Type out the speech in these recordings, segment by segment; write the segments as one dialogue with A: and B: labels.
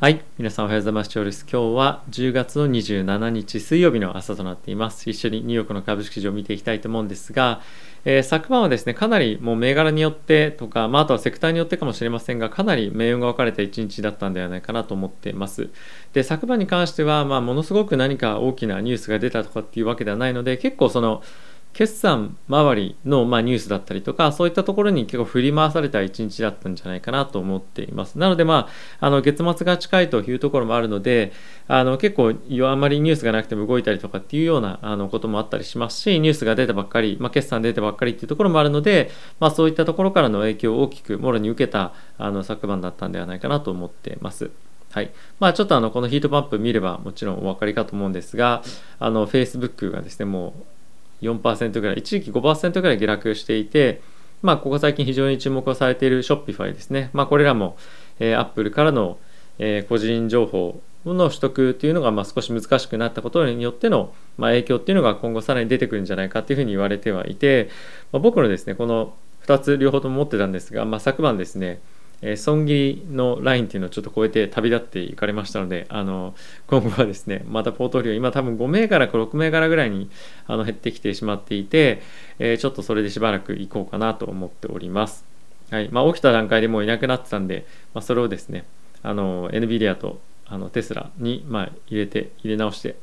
A: はい。皆さんおはようございます。チョーです。今日は10月の27日水曜日の朝となっています。一緒にニューヨークの株式市場を見ていきたいと思うんですが、えー、昨晩はですね、かなりもう銘柄によってとか、まあ、あとはセクターによってかもしれませんが、かなり命運が分かれた一日だったんではないかなと思っています。で、昨晩に関しては、まあ、ものすごく何か大きなニュースが出たとかっていうわけではないので、結構その、決算周りの、まあ、ニュースだったりとかそういったところに結構振り回された一日だったんじゃないかなと思っていますなのでまああの月末が近いというところもあるのであの結構あまりニュースがなくても動いたりとかっていうようなあのこともあったりしますしニュースが出たばっかり、まあ、決算出てばっかりっていうところもあるので、まあ、そういったところからの影響を大きくもろに受けたあの昨晩だったんではないかなと思っています。はいまあ、ちょっとあのこのヒートパンプ見ればもちろんお分かりかと思うんですが、あの Facebook がですね、もう4%ぐらい一時期5%ぐらい下落していて、まあ、ここ最近非常に注目をされているショッピファイですね、まあ、これらも、えー、Apple からの、えー、個人情報の取得というのがまあ少し難しくなったことによってのまあ影響っていうのが今後さらに出てくるんじゃないかっていうふうに言われてはいて、まあ、僕のですねこの2つ両方とも持ってたんですが、まあ、昨晩ですねえー、損切りのラインっていうのをちょっと超えて旅立っていかれましたのであの今後はですねまたポートフリオ今多分5銘柄か6銘柄ぐらいにあの減ってきてしまっていて、えー、ちょっとそれでしばらく行こうかなと思っております。はいまあ、起きた段階でもういなくなってたんで、まあ、それをですねあの NVIDIA とあのテスラに、まあ、入れて入れ直して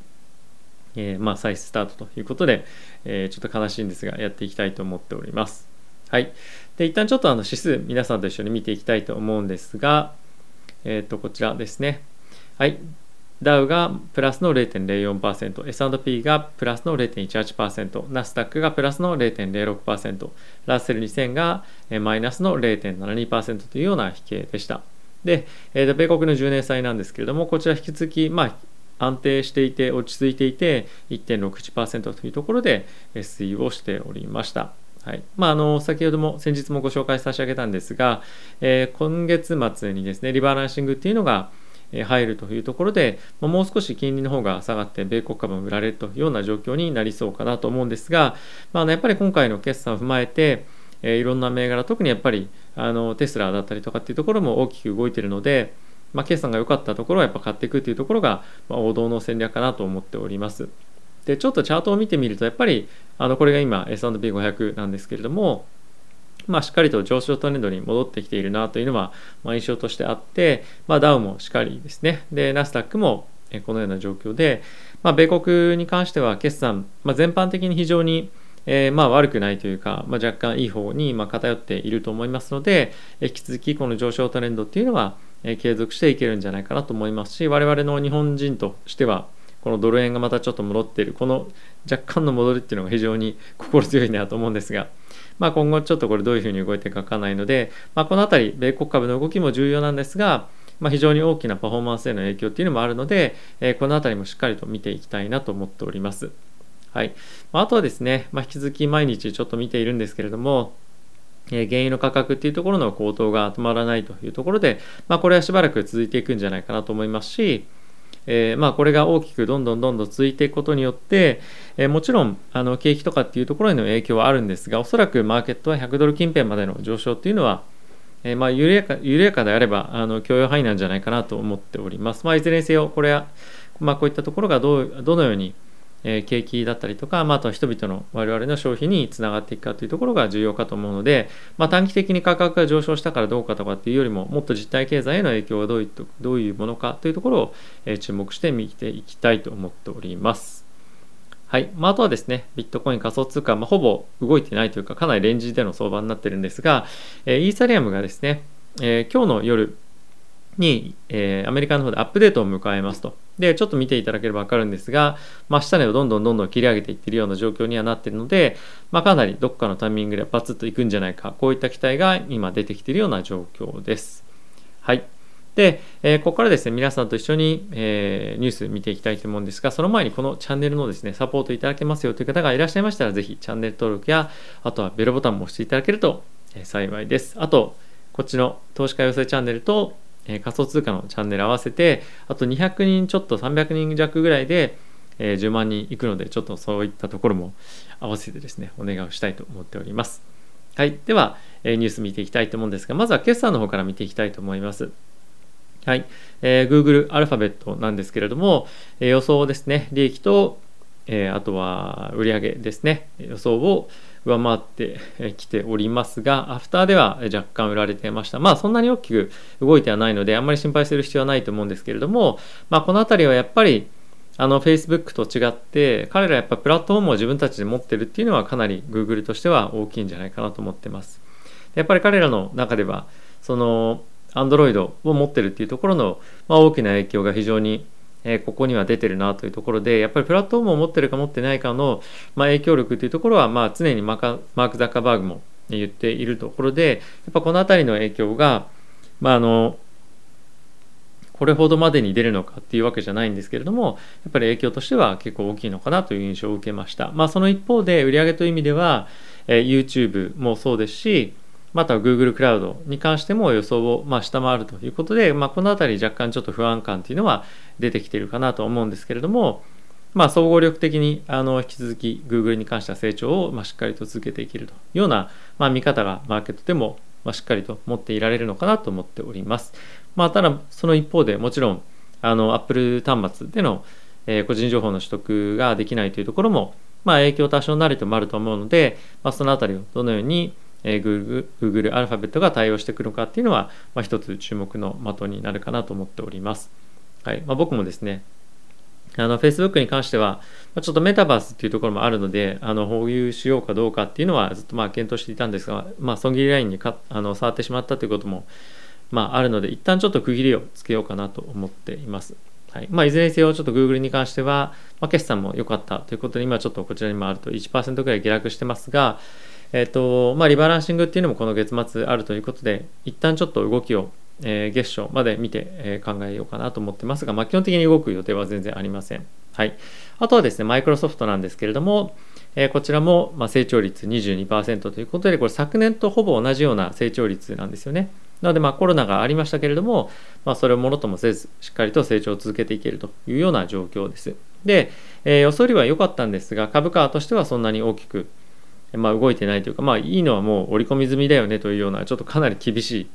A: えー、まあ、再スタートということで、え、ちょっと悲しいんですがやっていきたいと思っております。はい。で、一旦ちょっとあの指数、皆さんと一緒に見ていきたいと思うんですが、えっ、ー、と、こちらですね。はい。ダウがプラスの0.04%、S&P がプラスの0.18%、ナスダックがプラスの0.06%、ラッセル2000がマイナスの0.72%というような比形でした。で、えー、米国の10年債なんですけれども、こちら引き続き、まあ、安定していて、落ち着いていて、1.61%というところで推移をしておりました。はいまあ、あの先ほども先日もご紹介差し上げたんですが、えー、今月末にですねリバランシングっていうのが入るというところで、まあ、もう少し金利の方が下がって米国株も売られるというような状況になりそうかなと思うんですが、まあ、やっぱり今回の決算を踏まえて、えー、いろんな銘柄特にやっぱりあのテスラだったりとかっていうところも大きく動いているので、まあ、決算が良かったところはやっぱ買っていくというところが、ま、王道の戦略かなと思っております。でちょっとチャートを見てみるとやっぱりあのこれが今 S&P500 なんですけれどもまあ、しっかりと上昇トレンドに戻ってきているなというのは、まあ、印象としてあって、まあ、ダウもしっかりですね。で、ナスダックもこのような状況で、まあ、米国に関しては決算、まあ、全般的に非常に、え、まあ悪くないというか、まあ、若干いい方にまあ偏っていると思いますので、引き続きこの上昇トレンドっていうのは、え継続していけるんじゃないかなと思いますし、我々の日本人としては、このドル円がまたちょっと戻っているこの若干の戻りっていうのが非常に 心強いなと思うんですが、まあ、今後ちょっとこれどういうふうに動いていくかわからないので、まあ、この辺り米国株の動きも重要なんですが、まあ、非常に大きなパフォーマンスへの影響っていうのもあるので、えー、この辺りもしっかりと見ていきたいなと思っております。はい。あとはですね、まあ、引き続き毎日ちょっと見ているんですけれども、え原油の価格っていうところの高騰が止まらないというところで、まあ、これはしばらく続いていくんじゃないかなと思いますし、えー、まあ、これが大きくどんどんどんどん続いていくことによって、えー、もちろんあの景気とかっていうところへの影響はあるんですがおそらくマーケットは100ドル近辺までの上昇っていうのは、えー、まあ、緩やか緩やかであればあの許容範囲なんじゃないかなと思っております。まあ、いずれにせよこれは、まあ、こういったところがどうどのようにえ景気だったりとか、まあ、あとは人々の我々の消費につながっていくかというところが重要かと思うので、まあ、短期的に価格が上昇したからどうかとかっていうよりももっと実体経済への影響がどういうどういうものかというところを、え注目して見ていきたいと思っております。はい。まあ、あとはですね、ビットコイン仮想通貨、まあ、ほぼ動いてないというか、かなりレンジでの相場になってるんですが、えー、イーサリアムがですね、えー、今日の夜に、えー、アメリカの方でアップデートを迎えますと。で、ちょっと見ていただければわかるんですが、まあ、下値をどんどんどんどん切り上げていってるような状況にはなっているので、まあ、かなりどっかのタイミングでバツッといくんじゃないか、こういった期待が今出てきているような状況です。はい。で、えー、ここからですね、皆さんと一緒に、えー、ニュース見ていきたいと思うんですが、その前にこのチャンネルのですね、サポートいただけますよという方がいらっしゃいましたら、ぜひチャンネル登録や、あとはベルボタンも押していただけると、え幸いです。あと、こっちの投資家養成チャンネルと、え仮想通貨のチャンネル合わせてあと200人ちょっと300人弱ぐらいで、え10万人いくのでちょっとそういったところも合わせてですねお願いをしたいと思っております。はい。では、えニュース見ていきたいと思うんですがまずは決算の方から見ていきたいと思います。はい、えー、Google アルファベットなんですけれども、えー、予想ですね、利益と、えー、あとは売上ですね、予想を上回ってきておりますが、アフターでは若干売られてました。まあそんなに大きく動いてはないので、あんまり心配する必要はないと思うんですけれども、まあこの辺りはやっぱりあの Facebook と違って彼らやっぱプラットフォームを自分たちで持ってるっていうのはかなり Google としては大きいんじゃないかなと思ってます。やっぱり彼らの中ではその Android を持ってるっていうところの、まあ、大きな影響が非常に、え、ここには出てるなというところでやっぱりプラットフォームを持ってるか持ってないかの、ま、影響力っていうところは、まあ、常にマーク・ザッカーバーグも言っているところでやっぱこの辺りの影響が、まあ、あのこれほどまでに出るのかっていうわけじゃないんですけれどもやっぱり影響としては結構大きいのかなという印象を受けました。まあその一方で売上という意味では、え、YouTube もそうですしまたは Google クラウドに関しても予想をま下回るということで、まあ、この辺り若干ちょっと不安感というのは出てきているかなと思うんですけれども、まあ、総合力的にあの引き続き Google に関しては成長をましっかりと続けていけるというような、ま、見方がマーケットでもましっかりと持っていられるのかなと思っております。まあ、ただその一方でもちろんあの Apple 端末での、え、個人情報の取得ができないというところも、まあ、影響多少なりともあると思うので、まあ、そのあたりをどのようにえー、Google, アルファベットが対応してくるのかっていうのは、まあ、一つ注目の的になるかなと思っております。はいまあ、僕もですね、あの Facebook に関しては、ちょっとメタバースっていうところもあるので、あの保有しようかどうかっていうのはずっとまあ検討していたんですが、まあ、損切りラインにかあの触ってしまったということも、まあ、あるので、一旦ちょっと区切りをつけようかなと思っています。はいまあ、いずれにせよ、ちょっと Google に関しては、まあ、決算も良かったということで、今ちょっとこちらにもあると1%ぐらい下落してますが、えっ、ー、と、まあ、リバランシングっていうのもこの月末あるということで、一旦ちょっと動きを、えー、月初まで見て、えー、考えようかなと思ってますが、まあ、基本的に動く予定は全然ありません。はい。あとはですね、マイクロソフトなんですけれども、え、こちらも、ま、成長率22%ということで、これ昨年とほぼ同じような成長率なんですよね。なので、まあ、コロナがありましたけれども、まあ、それをものともせず、しっかりと成長を続けていけるというような状況です。で、えー、予想よりは良かったんですが、株価としてはそんなに大きくまあ、動いてないというか、まあ、いいのはもう織り込み済みだよねというような、ちょっとかなり厳しい、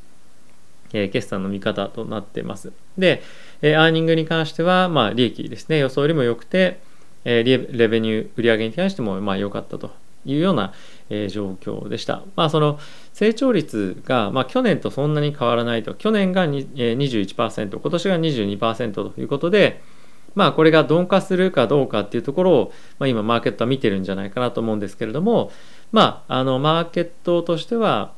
A: えー、決算の見方となってます。で、えー、アーニングに関しては、まあ、利益ですね、予想よりも良くて、えー、レベニュー、売上に関しても、まあ、良かったというような、えー、状況でした。まあ、その成長率が、まあ、去年とそんなに変わらないと、去年が、えー、21%、今年が22%ということで、まあこれが鈍化するかどうかっていうところを、まあ、今マーケットは見てるんじゃないかなと思うんですけれどもまああのマーケットとしては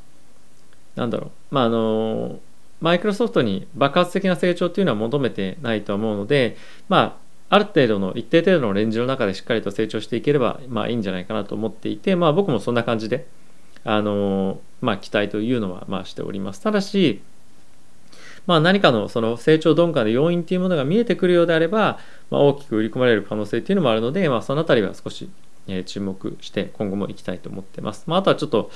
A: なんだろうまああのマイクロソフトに爆発的な成長っていうのは求めてないと思うのでまあある程度の一定程度のレンジの中でしっかりと成長していければまあいいんじゃないかなと思っていてまあ僕もそんな感じであのまあ期待というのはまあしております。ただしまあ、何かのその成長鈍化の要因というものが見えてくるようであれば、まあ、大きく売り込まれる可能性というのもあるので、まあ、そのあたりは少し、え注目して今後もいきたいと思ってます。まあ、あとはちょっと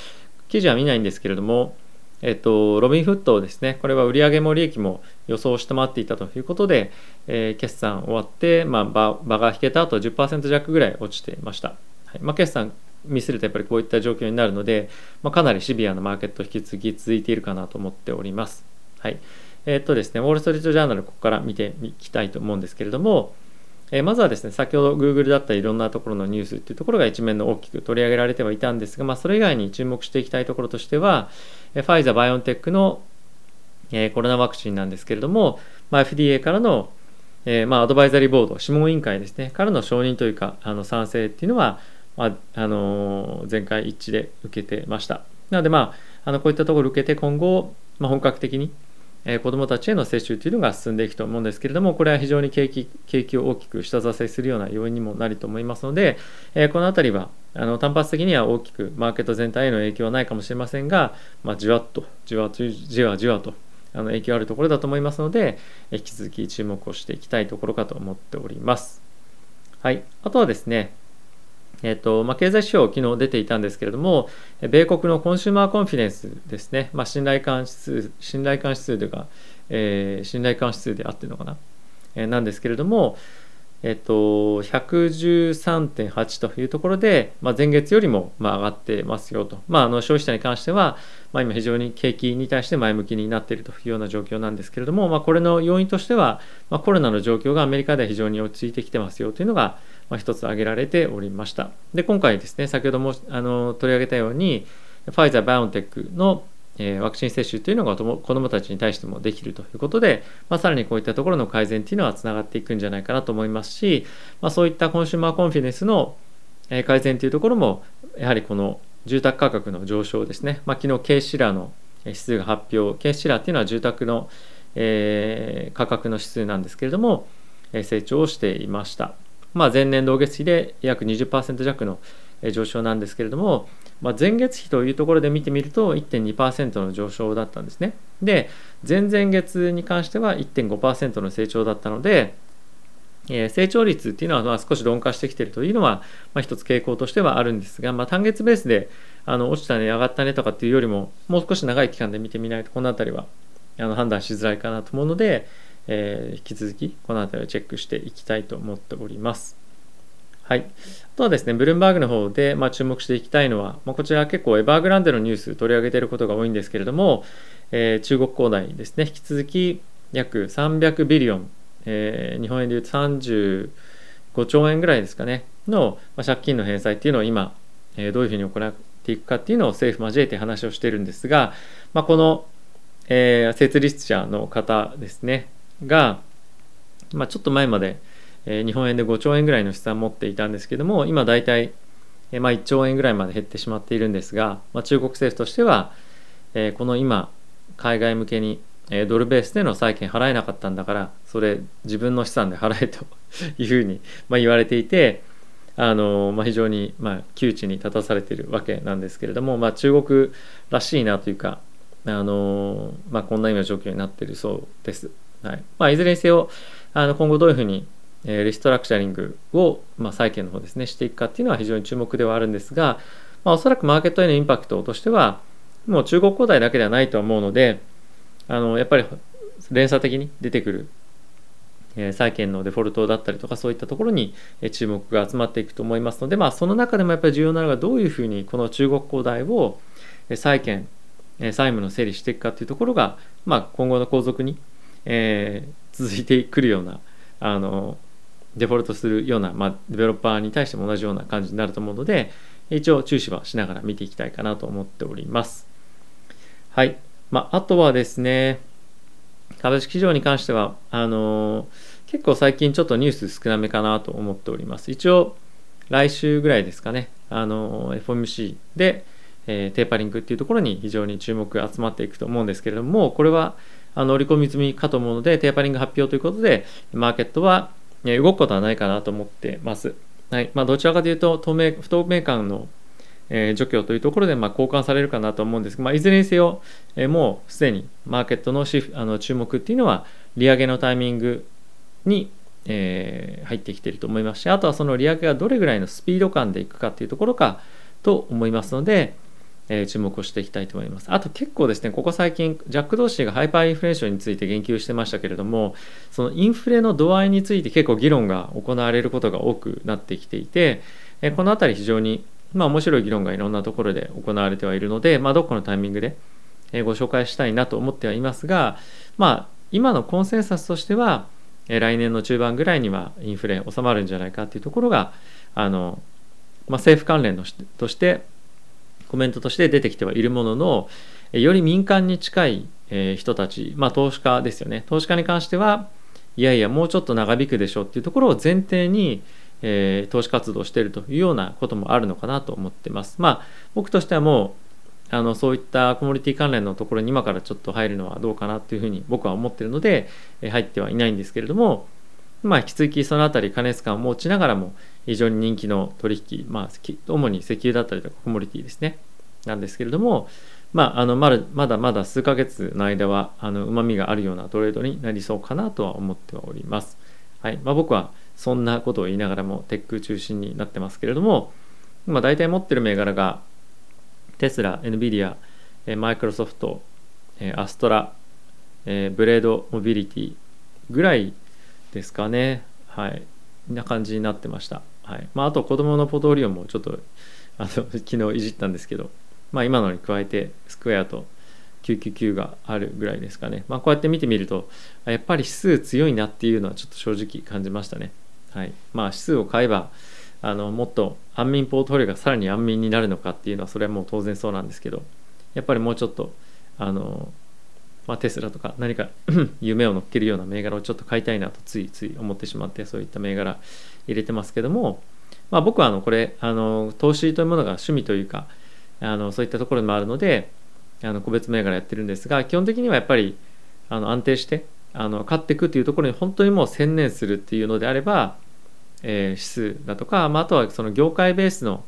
A: 記事は見ないんですけれども、えっと、ロビンフットですね、これは売上も利益も予想を下回っていたということで、えー、決算終わって、まあ、場場が引けた後10%弱ぐらい落ちていました。はいまあ、決算見せるとやっぱりこういった状況になるので、まあ、かなりシビアなマーケット引き続き続いているかなと思っております。はいえっとですね、ウォール・ストリート・ジャーナル、ここから見ていきたいと思うんですけれども、えまずはですね、先ほど Google だったりいろんなところのニュースっていうところが一面の大きく取り上げられてはいたんですが、まあ、それ以外に注目していきたいところとしては、えファイザー・バイオンテックの、えコロナワクチンなんですけれども、まあ、FDA からの、え、まあ、アドバイザリーボード、諮問委員会ですね、からの承認というか、あの賛成っていうのは、まあ、あのー、全会一致で受けてました。なので、まあ、あのこういったところを受けて今後、まあ、本格的にえ子どもたちへの接種というのが進んでいくと思うんですけれども、これは非常に景気景気を大きく下支えするような要因にもなると思いますので、えこの辺りはあの単発的には大きくマーケット全体への影響はないかもしれませんが、まあ、じわっとじわじわじわとあの影響あるところだと思いますので、引き続き注目をしていきたいところかと思っております。はい、あとはですね、えっとまあ、経済指標、昨日出ていたんですけれども、米国のコンシューマーコンフィデンスですね、まあ、信頼感指数、信頼感指数というか、えー、信頼感指数であってるのかな、えー、なんですけれども、えっと、113.8というところで、まあ、前月よりもまあ上がってますよと、まあ、あの消費者に関しては、まあ、今非常に景気に対して前向きになっているというような状況なんですけれども、まあ、これの要因としては、まあ、コロナの状況がアメリカでは非常に落ち着いてきてますよというのが、まあ、一つ挙げられておりました。で今回ですね先ほどもあの取り上げたようにファイザー・バイオンテックのえワクチン接種というのが子どもたちに対してもできるということで、まあ、さらにこういったところの改善というのはつながっていくんじゃないかなと思いますし、まあ、そういったコンシューマーコンフィデンスの改善というところもやはりこの住宅価格の上昇ですね、まあ、昨日ケーシラの指数が発表ケーシラーっていうのは住宅の、えー、価格の指数なんですけれども成長をしていました、まあ、前年同月比で約20%弱の上昇なんですけれども、まあ、前月比というところで見てみると1.2%の上昇だったんですね。で、前々月に関しては1.5%の成長だったので、えー、成長率っていうのはまあ少し鈍化してきているというのは、まあ、一つ傾向としてはあるんですが、まあ、単月ベースであの落ちたね、上がったねとかっていうよりも、もう少し長い期間で見てみないと、この辺りはあの判断しづらいかなと思うので、えー、引き続きこの辺りをチェックしていきたいと思っております。はい。あとはですね、ブルームバーグの方で、まあ、注目していきたいのは、まあ、こちら結構エバーグランデのニュース取り上げていることが多いんですけれども、えー、中国恒大ですね、引き続き約300ビリオン、えー、日本円でいうと35兆円ぐらいですかね、の、まあ、借金の返済っていうのを今、えー、どういうふうに行っていくかっていうのを政府交えて話をしてるんですが、まあ、この、えー、設立者の方ですね、が、まあ、ちょっと前まで、え日本円で5兆円ぐらいの資産を持っていたんですけども今大体、えまあ、1兆円ぐらいまで減ってしまっているんですが、まあ、中国政府としては、えこの今海外向けに、えドルベースでの債券払えなかったんだからそれ自分の資産で払えと いうふうに、ま言われていてあの、まあ、非常に、まあ、窮地に立たされているわけなんですけれども、まあ、中国らしいなというかあの、まあ、こんな今状況になっているそうです。はい。まあ、いずれにせよあの今後どういうふうにリストラクチャリングを、まあ、債券の方ですねしていくかっていうのは非常に注目ではあるんですが、まあ、おそらくマーケットへのインパクトとしてはもう中国恒大だけではないと思うのであのやっぱり連鎖的に出てくる、え債券のデフォルトだったりとかそういったところに注目が集まっていくと思いますので、まあ、その中でもやっぱり重要なのがどういうふうにこの中国恒大を債券債務の整理していくかっていうところが、まあ、今後の後続に、えー、続いてくるようなあのデフォルトするような、まあ、デベロッパーに対しても同じような感じになると思うので、一応注視はしながら見ていきたいかなと思っております。はい。まあ、あとはですね、株式市場に関しては、あのー、結構最近ちょっとニュース少なめかなと思っております。一応、来週ぐらいですかね、あのー、FOMC で、えー、テーパリングっていうところに非常に注目が集まっていくと思うんですけれども、これはあの織り込み済みかと思うので、テーパリング発表ということで、マーケットは動くことはないかなと思ってます。はいまあ、どちらかというと透明不透明感の、えー、除去というところでまあ交換されるかなと思うんですが、まあ、いずれにせよ、えー、もうすでにマーケットのシフあの注目っていうのは利上げのタイミングに、えー、入ってきていると思いますしあとはその利上げがどれぐらいのスピード感でいくかっていうところかと思いますので、えー、注目をしていきたいと思います。あと結構ですね、ここ最近、ジャック・ドーシーがハイパーインフレーションについて言及してましたけれども、そのインフレの度合いについて結構議論が行われることが多くなってきていて、えー、このあたり非常に、まあ、面白い議論がいろんなところで行われてはいるので、まあ、どこのタイミングで、え、ご紹介したいなと思ってはいますが、まあ、今のコンセンサスとしては、え来年の中盤ぐらいにはインフレ収まるんじゃないかっていうところが、あのまあ、政府関連のとしてコメントとして出てきてはいるもののより民間に近い人たち、まあ、投資家ですよね投資家に関してはいやいやもうちょっと長引くでしょうっていうところを前提に、えー、投資活動しているというようなこともあるのかなと思ってます。まあ僕としてはもうあのそういったコモディティ関連のところに今からちょっと入るのはどうかなというふうに僕は思ってるので、えー、入ってはいないんですけれどもまあ引き続きそのあたり加熱感を持ちながらも非常に人気の取引、まあ、主に石油だったりとかコモディティですねなんですけれども、まあ、あのまだまだまだ数ヶ月の間はうまみがあるようなトレードになりそうかなとは思っております。はいまあ、僕はそんなことを言いながらもテック中心になってますけれども、まあ、大体持ってる銘柄がテスラ、NVIDIA、マイクロソフト、アストラ、ブレードモビリティぐらいですかね。はい。な感じになってました。はい。まあ、あと子供のポトリオもちょっとあの 昨日いじったんですけど、まあ、今のに加えてスクエアと999があるぐらいですかね、まあ、こうやって見てみるとやっぱり指数強いなっていうのはちょっと正直感じましたね。はい。まあ、指数を買えばあのもっと安眠ポートフォリオがさらに安眠になるのかっていうのはそれはもう当然そうなんですけどやっぱりもうちょっとあの、まあ、テスラとか何か 夢を乗っけるような銘柄をちょっと買いたいなとついつい思ってしまってそういった銘柄入れてますけども、まあ、僕はあのこれあの投資というものが趣味というかあのそういったところでもあるのであの個別銘柄やってるんですが基本的にはやっぱりあの安定してあの買っていくというところに本当にもう専念するっていうのであればえー、指数だとか、まあ、あとはその業界ベースの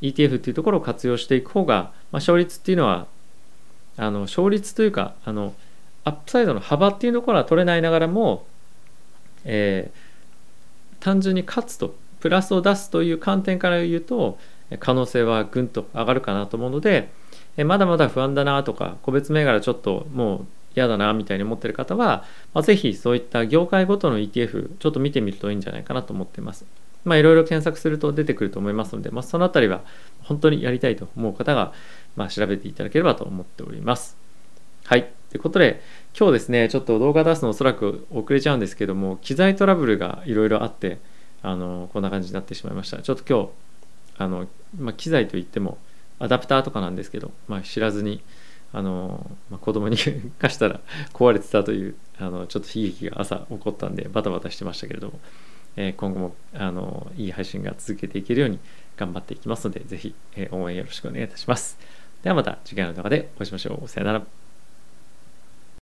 A: ETF っていうところを活用していく方が、まあ、勝率っていうのはあの勝率というかあのアップサイドの幅っていうところは取れないながらも、えー、単純に勝つとプラスを出すという観点から言うと可能性はぐんと上がるかなと思うので、えまだまだ不安だなとか個別銘柄ちょっともう嫌だなみたいに思ってる方は、まあ、ぜひそういった業界ごとの ETF ちょっと見てみるといいんじゃないかなと思ってます。まあいろいろ検索すると出てくると思いますので、まあ、そのあたりは本当にやりたいと思う方が、まあ、調べていただければと思っております。はい。ということで、今日ですね、ちょっと動画出すのおそらく遅れちゃうんですけども、機材トラブルがいろいろあって、あの、こんな感じになってしまいました。ちょっと今日、あの、まあ、機材といっても、アダプターとかなんですけど、まあ、知らずに、あの、まあ、子供に 貸したら壊れてたというあのちょっと悲劇が朝起こったんでバタバタしてましたけれども、えー、今後もあのいい配信が続けていけるように頑張っていきますのでぜひ、えー、応援よろしくお願いいたします。ではまた次回の動画でお会いしましょう。さよなら。